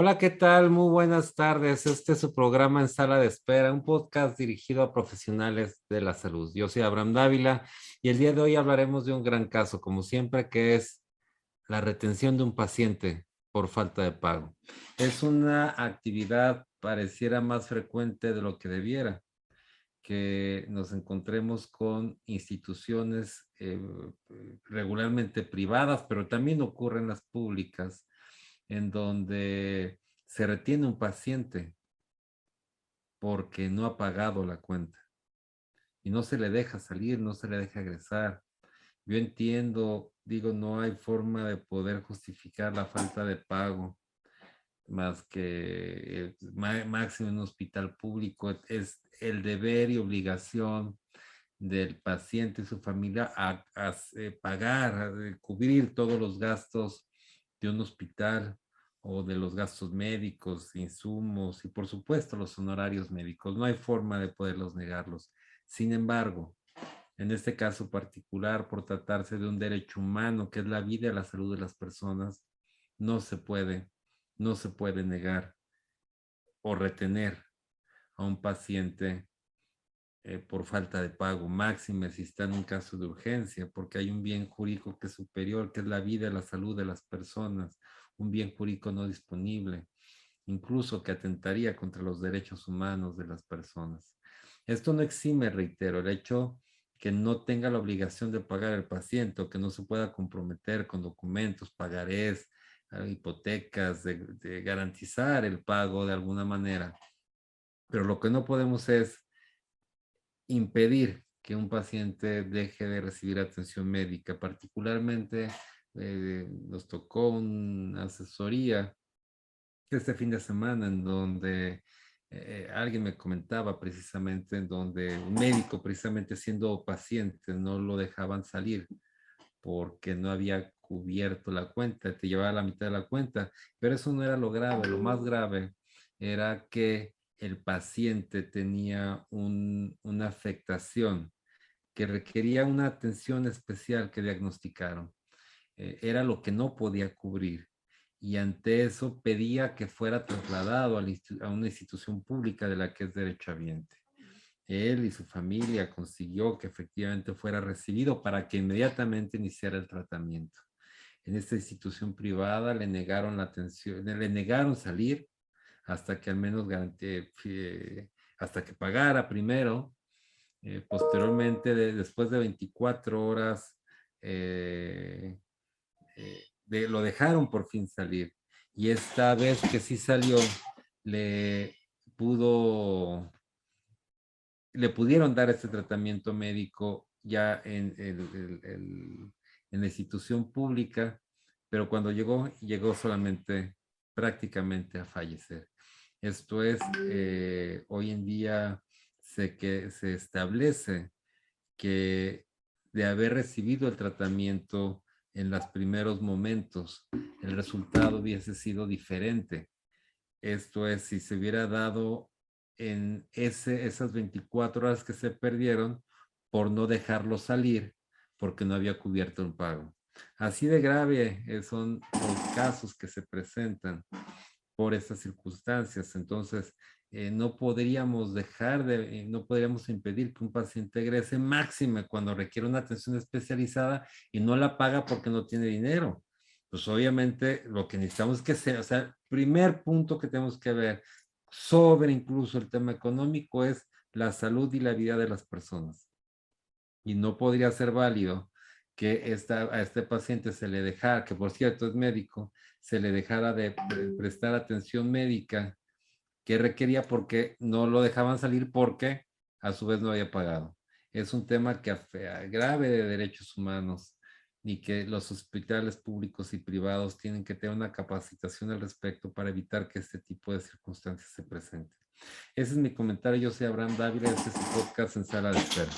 Hola, ¿qué tal? Muy buenas tardes. Este es su programa en sala de espera, un podcast dirigido a profesionales de la salud. Yo soy Abraham Dávila y el día de hoy hablaremos de un gran caso, como siempre, que es la retención de un paciente por falta de pago. Es una actividad pareciera más frecuente de lo que debiera, que nos encontremos con instituciones eh, regularmente privadas, pero también ocurren las públicas en donde se retiene un paciente porque no ha pagado la cuenta y no se le deja salir, no se le deja egresar. Yo entiendo, digo, no hay forma de poder justificar la falta de pago más que máximo en un hospital público. Es el deber y obligación del paciente y su familia a, eh, pagar, a cubrir todos los gastos de un hospital o de los gastos médicos, insumos y por supuesto los honorarios médicos. No hay forma de poderlos negarlos. Sin embargo, en este caso particular, por tratarse de un derecho humano, que es la vida y la salud de las personas, no se puede, no se puede negar o retener a un paciente eh, por falta de pago, máxime si está en un caso de urgencia, porque hay un bien jurídico que es superior, que es la vida y la salud de las personas, un bien jurídico no disponible, incluso que atentaría contra los derechos humanos de las personas. Esto no exime, reitero, el hecho que no tenga la obligación de pagar el paciente o que no se pueda comprometer con documentos, pagarés, eh, hipotecas, de garantizar el pago de alguna manera. Pero lo que no podemos es impedir que un paciente deje de recibir atención médica, particularmente eh, nos tocó una asesoría este fin de semana en donde eh, alguien me comentaba precisamente en donde un médico precisamente siendo paciente no lo dejaban salir porque no había cubierto la cuenta, te llevaba la mitad de la cuenta, pero eso no era lo grave, lo más grave era que el paciente tenía una afectación que requería una atención especial que diagnosticaron. Eh, era lo que no podía cubrir y ante eso pedía que fuera trasladado a, una institución pública de la que es derechohabiente. Él y su familia consiguió que efectivamente fuera recibido para que inmediatamente iniciara el tratamiento. En esta institución privada le negaron la atención, le negaron salir hasta que al menos eh, hasta que pagara primero. Eh, posteriormente, después de 24 horas, eh, lo dejaron por fin salir. Y esta vez que sí salió, le pudo, le pudieron dar este tratamiento médico ya en, en la institución pública, pero cuando llegó, llegó solamente prácticamente a fallecer. Esto es, eh, hoy en día se, que, se establece que de haber recibido el tratamiento en los primeros momentos, el resultado hubiese sido diferente. Esto es, si se hubiera dado en esas 24 horas que se perdieron por no dejarlo salir porque no había cubierto el pago. Así de grave eh, son los casos que se presentan por estas circunstancias. Entonces, eh, no podríamos dejar de, eh, no podríamos impedir que un paciente egrese máxima cuando requiere una atención especializada y no la paga porque no tiene dinero. Pues obviamente lo que necesitamos es que sea, o sea, primer punto que tenemos que ver sobre incluso el tema económico es la salud y la vida de las personas. Y no podría ser válido que a este paciente se le dejara, que por cierto es médico, se le dejara de prestar atención médica que requería porque no lo dejaban salir porque a su vez no había pagado. Es un tema que grave de derechos humanos y que los hospitales públicos y privados tienen que tener una capacitación al respecto para evitar que este tipo de circunstancias se presenten. Ese es mi comentario. Yo soy Abraham Dávila. Este es su podcast en sala de espera.